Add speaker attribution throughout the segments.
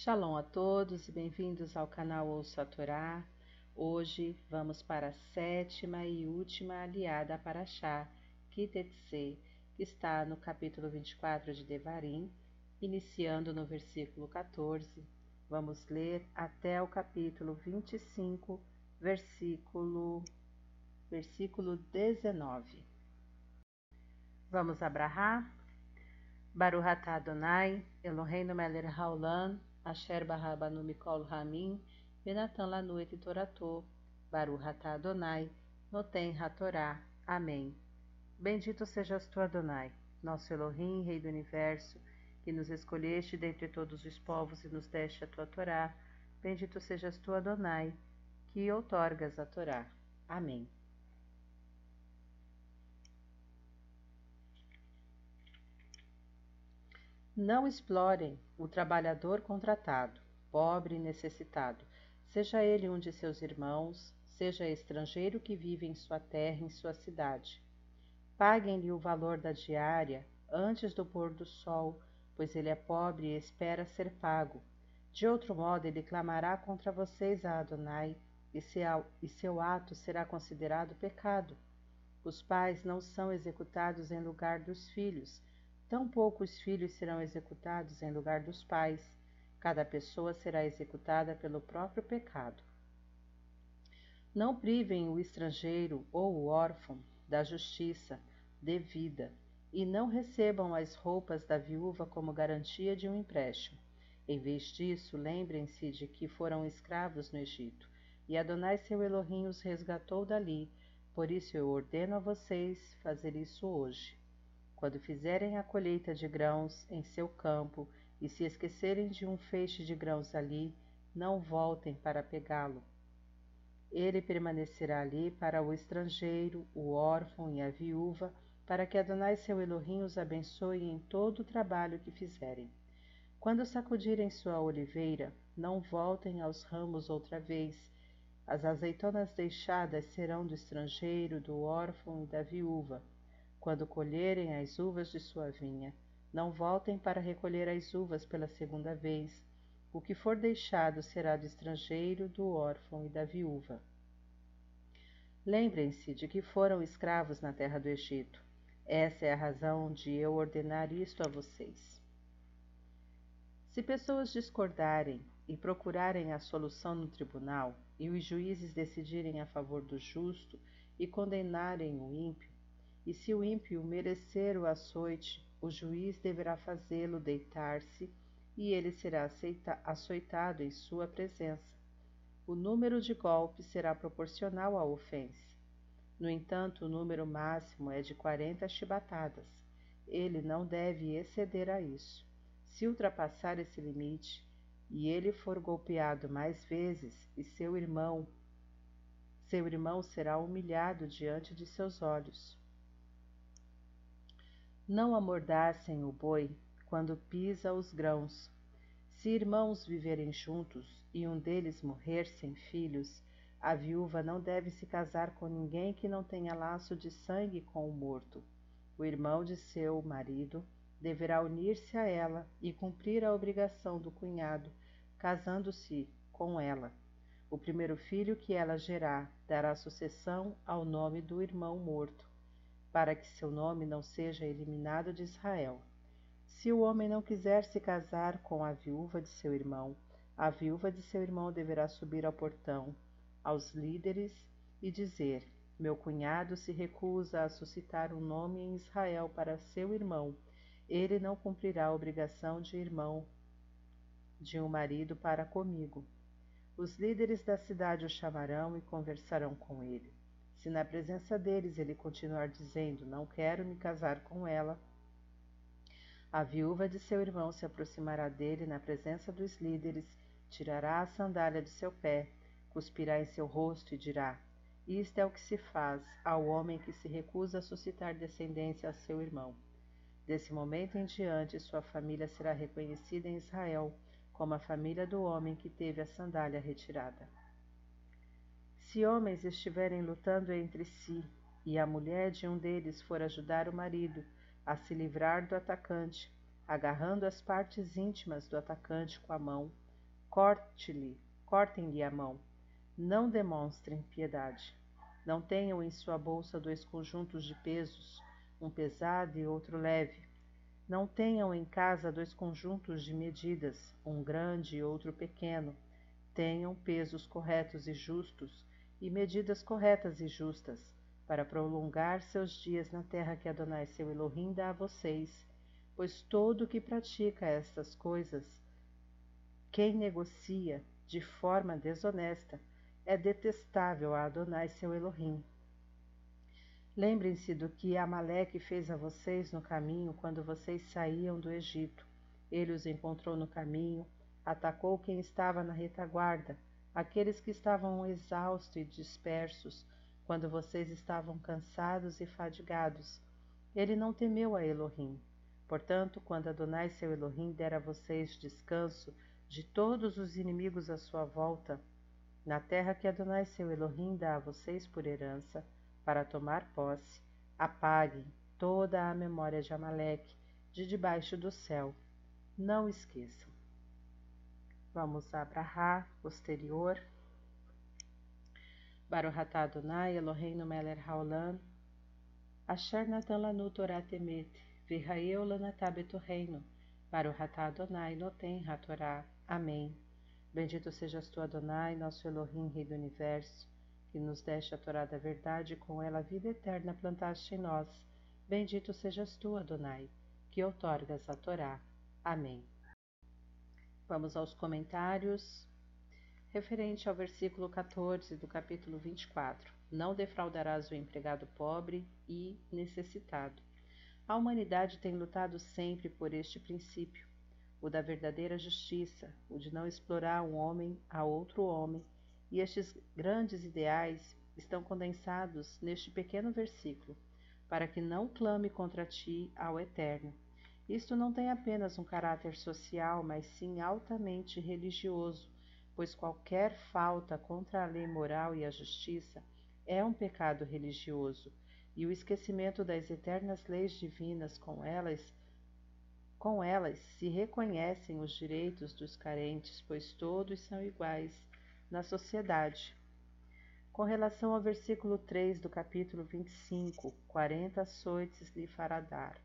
Speaker 1: Shalom a todos e bem-vindos ao canal Ouça a Torá. Hoje vamos para a sétima e última aliada para Chá, Kitetse, que está no capítulo 24 de Devarim, iniciando no versículo 14. Vamos ler até o capítulo 25, versículo, versículo 19. Vamos abrahar? Baruch atah Adonai, Eloheinu melech haolam, Asher Barrabanu Mikol Ramin, Benatan Lanu et Torato, Baruch Atah Adonai, Noten Hatorá. Amém. Bendito sejas tu, Adonai, nosso Elohim, Rei do Universo, que nos escolheste dentre todos os povos e nos deste a tua Torá. Bendito sejas tu, Adonai, que outorgas a Torá. Amém. Não explorem o trabalhador contratado, pobre e necessitado, seja ele um de seus irmãos, seja estrangeiro que vive em sua terra, em sua cidade. Paguem-lhe o valor da diária antes do pôr do sol, pois ele é pobre e espera ser pago. De outro modo, ele clamará contra vocês a Adonai, e seu, e seu ato será considerado pecado. Os pais não são executados em lugar dos filhos, Tampouco os filhos serão executados em lugar dos pais, cada pessoa será executada pelo próprio pecado. Não privem o estrangeiro ou o órfão da justiça devida, e não recebam as roupas da viúva como garantia de um empréstimo. Em vez disso, lembrem-se de que foram escravos no Egito, e Adonai seu Elohim os resgatou dali, por isso eu ordeno a vocês fazer isso hoje. Quando fizerem a colheita de grãos em seu campo e se esquecerem de um feixe de grãos ali, não voltem para pegá-lo. Ele permanecerá ali para o estrangeiro, o órfão e a viúva, para que Adonai seu Elohim os abençoe em todo o trabalho que fizerem. Quando sacudirem sua oliveira, não voltem aos ramos outra vez. As azeitonas deixadas serão do estrangeiro, do órfão e da viúva quando colherem as uvas de sua vinha, não voltem para recolher as uvas pela segunda vez. O que for deixado será do estrangeiro, do órfão e da viúva. Lembrem-se de que foram escravos na terra do Egito. Essa é a razão de eu ordenar isto a vocês. Se pessoas discordarem e procurarem a solução no tribunal, e os juízes decidirem a favor do justo e condenarem o ímpio, e se o ímpio merecer o açoite, o juiz deverá fazê-lo deitar-se, e ele será açoitado em sua presença. O número de golpes será proporcional à ofensa. No entanto, o número máximo é de quarenta chibatadas. Ele não deve exceder a isso. Se ultrapassar esse limite, e ele for golpeado mais vezes, e seu irmão, seu irmão será humilhado diante de seus olhos. Não amordassem o boi quando pisa os grãos. Se irmãos viverem juntos e um deles morrer sem filhos, a viúva não deve se casar com ninguém que não tenha laço de sangue com o morto. O irmão de seu marido deverá unir-se a ela e cumprir a obrigação do cunhado, casando-se com ela. O primeiro filho que ela gerar dará sucessão ao nome do irmão morto para que seu nome não seja eliminado de Israel. Se o homem não quiser se casar com a viúva de seu irmão, a viúva de seu irmão deverá subir ao portão, aos líderes, e dizer: Meu cunhado se recusa a suscitar um nome em Israel para seu irmão. Ele não cumprirá a obrigação de irmão de um marido para comigo. Os líderes da cidade o chamarão e conversarão com ele. Se na presença deles ele continuar dizendo: Não quero me casar com ela, a viúva de seu irmão se aproximará dele na presença dos líderes, tirará a sandália de seu pé, cuspirá em seu rosto e dirá: Isto é o que se faz ao homem que se recusa a suscitar descendência a seu irmão. Desse momento em diante, sua família será reconhecida em Israel como a família do homem que teve a sandália retirada. Se homens estiverem lutando entre si, e a mulher de um deles for ajudar o marido a se livrar do atacante, agarrando as partes íntimas do atacante com a mão, corte-lhe, cortem-lhe a mão. Não demonstrem piedade. Não tenham em sua bolsa dois conjuntos de pesos, um pesado e outro leve. Não tenham em casa dois conjuntos de medidas, um grande e outro pequeno. Tenham pesos corretos e justos, e medidas corretas e justas, para prolongar seus dias na terra que Adonai seu Elohim dá a vocês, pois todo o que pratica estas coisas, quem negocia de forma desonesta, é detestável a Adonai seu Elohim. Lembrem-se do que Amaleque fez a vocês no caminho quando vocês saíam do Egito. Ele os encontrou no caminho, atacou quem estava na retaguarda, aqueles que estavam exaustos e dispersos, quando vocês estavam cansados e fadigados. Ele não temeu a Elohim. Portanto, quando Adonai seu Elohim der a vocês descanso de todos os inimigos à sua volta, na terra que Adonai seu Elohim dá a vocês por herança, para tomar posse, apaguem toda a memória de Amaleque de debaixo do céu. Não esqueçam. Vamos a Abraha, posterior. Baruhatá Adonai, Eloheinu Meler Haolam, Asher Natan Lanu Torah Temet, Virraeu Lanatá Betorreino, Baruhatá Adonai, Noten HaTorah. Amém. Bendito sejas tu, Adonai, nosso Elohim, Rei do Universo, que nos deste a Torá da verdade e com ela a vida eterna plantaste em nós. Bendito sejas tu, Adonai, que outorgas a Torá. Amém. Vamos aos comentários. Referente ao versículo 14 do capítulo 24: Não defraudarás o empregado pobre e necessitado. A humanidade tem lutado sempre por este princípio o da verdadeira justiça, o de não explorar um homem a outro homem, e estes grandes ideais estão condensados neste pequeno versículo, para que não clame contra ti ao Eterno. Isto não tem apenas um caráter social, mas sim altamente religioso, pois qualquer falta contra a lei moral e a justiça é um pecado religioso, e o esquecimento das eternas leis divinas com elas com elas se reconhecem os direitos dos carentes, pois todos são iguais na sociedade. Com relação ao versículo 3 do capítulo 25, 40 açoites lhe fará dar.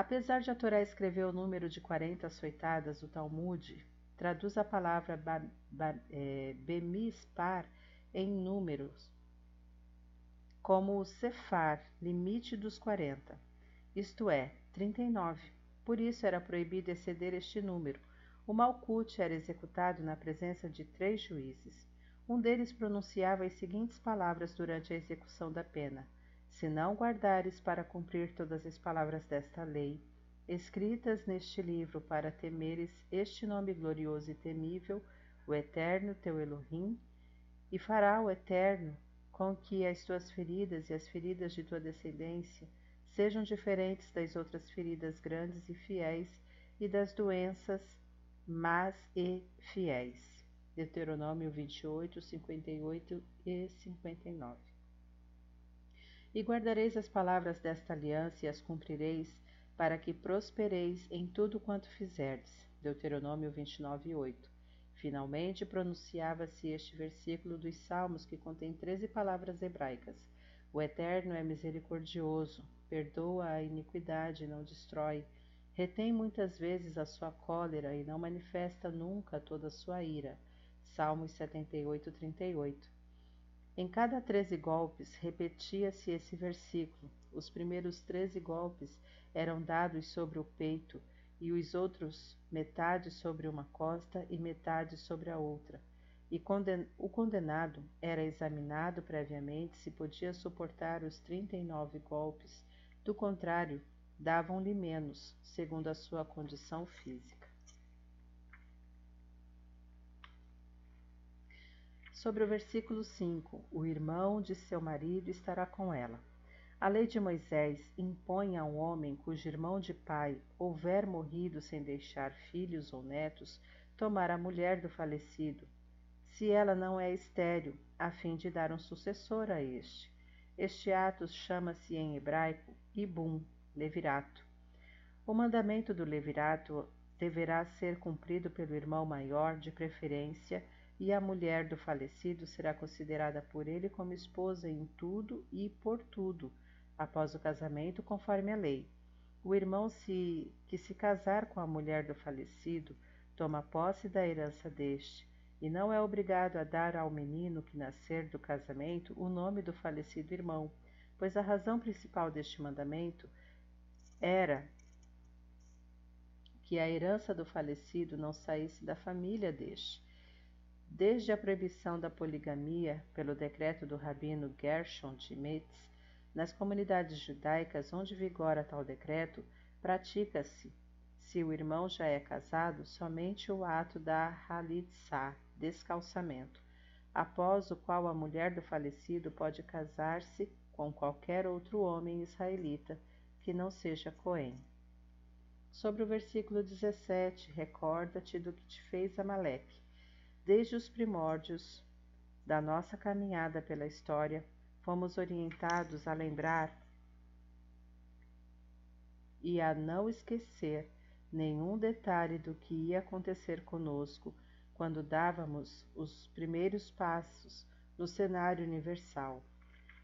Speaker 1: Apesar de a Torá escrever o número de 40 açoitadas, o Talmud traduz a palavra ba, ba, é, bemispar em números, como o Sefar, limite dos 40, isto é, 39. Por isso era proibido exceder este número. O Malkut era executado na presença de três juízes. Um deles pronunciava as seguintes palavras durante a execução da pena: Se não guardares para cumprir todas as palavras desta lei, escritas neste livro para temeres este nome glorioso e temível, o Eterno teu Elohim, e fará o Eterno com que as tuas feridas e as feridas de tua descendência sejam diferentes das outras feridas grandes e fiéis e das doenças más e fiéis. Deuteronômio 28, 58 e 59. E guardareis as palavras desta aliança e as cumprireis, para que prospereis em tudo quanto fizerdes. Deuteronômio 29, 8. Finalmente pronunciava-se este versículo dos Salmos que contém treze palavras hebraicas. O Eterno é misericordioso, perdoa a iniquidade e não destrói, retém muitas vezes a sua cólera e não manifesta nunca toda a sua ira. Salmos 78, 38. Em cada treze golpes repetia-se esse versículo. Os primeiros treze golpes eram dados sobre o peito e os outros metade sobre uma costa e metade sobre a outra. E conden o condenado era examinado previamente se podia suportar os trinta e nove golpes do contrário, davam-lhe menos, segundo a sua condição física. Sobre o versículo 5: O irmão de seu marido estará com ela. A lei de Moisés impõe a um homem cujo irmão de pai houver morrido sem deixar filhos ou netos tomar a mulher do falecido, se ela não é estéril, a fim de dar um sucessor a este. Este ato chama-se em hebraico Ibum, levirato. O mandamento do levirato deverá ser cumprido pelo irmão maior, de preferência, e a mulher do falecido será considerada por ele como esposa em tudo e por tudo, após o casamento, conforme a lei. O irmão se, que se casar com a mulher do falecido toma posse da herança deste, e não é obrigado a dar ao menino que nascer do casamento o nome do falecido irmão, pois a razão principal deste mandamento era que a herança do falecido não saísse da família deste. Desde a proibição da poligamia pelo decreto do rabino Gershon de Metz, nas comunidades judaicas onde vigora tal decreto, pratica-se, se o irmão já é casado, somente o ato da halitzá, descalçamento, após o qual a mulher do falecido pode casar-se com qualquer outro homem israelita que não seja Cohen. Sobre o versículo 17, recorda-te do que te fez Amaleque. Desde os primórdios da nossa caminhada pela história, fomos orientados a lembrar e a não esquecer nenhum detalhe do que ia acontecer conosco quando dávamos os primeiros passos no cenário universal.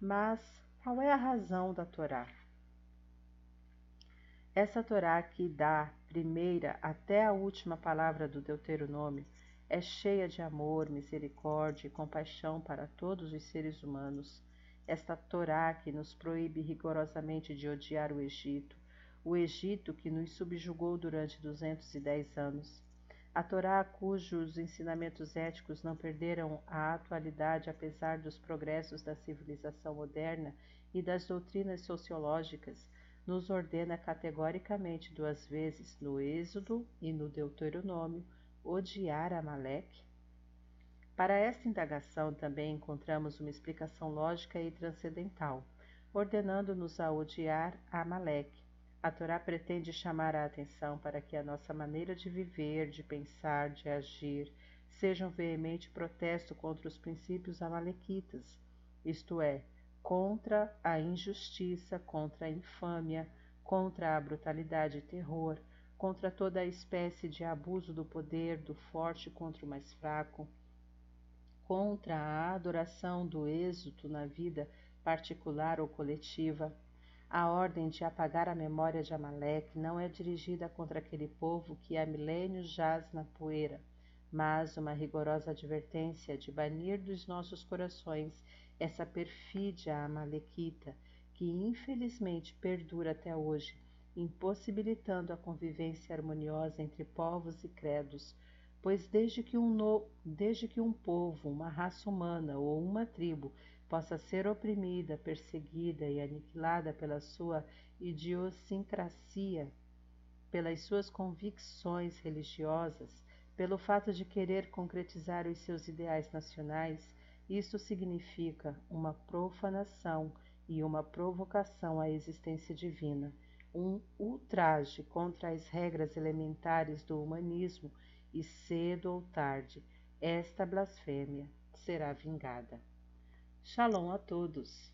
Speaker 1: Mas qual é a razão da Torá? Essa Torá que dá primeira até a última palavra do Deuteronômio é cheia de amor, misericórdia e compaixão para todos os seres humanos esta Torá que nos proíbe rigorosamente de odiar o Egito, o Egito que nos subjugou durante 210 anos. A Torá cujos ensinamentos éticos não perderam a atualidade apesar dos progressos da civilização moderna e das doutrinas sociológicas, nos ordena categoricamente duas vezes no Êxodo e no Deuteronômio odiar Amaleque para esta indagação também encontramos uma explicação lógica e transcendental, ordenando-nos a odiar Amaleque. A Torá pretende chamar a atenção para que a nossa maneira de viver, de pensar, de agir, seja um veemente protesto contra os princípios amalequitas, isto é, contra a injustiça, contra a infâmia, contra a brutalidade e terror, contra toda espécie de abuso do poder do forte contra o mais fraco, contra a adoração do êxito na vida particular ou coletiva. A ordem de apagar a memória de Amaleque não é dirigida contra aquele povo que há milênios jaz na poeira, mas uma rigorosa advertência de banir dos nossos corações essa perfídia amalequita que infelizmente perdura até hoje, impossibilitando a convivência harmoniosa entre povos e credos, pois desde que, um no... desde que um povo, uma raça humana ou uma tribo possa ser oprimida, perseguida e aniquilada pela sua idiosincrasia, pelas suas convicções religiosas, pelo fato de querer concretizar os seus ideais nacionais, isso significa uma profanação e uma provocação à existência divina, um ultraje contra as regras elementares do humanismo e cedo ou tarde esta blasfêmia será vingada. Shalom a todos!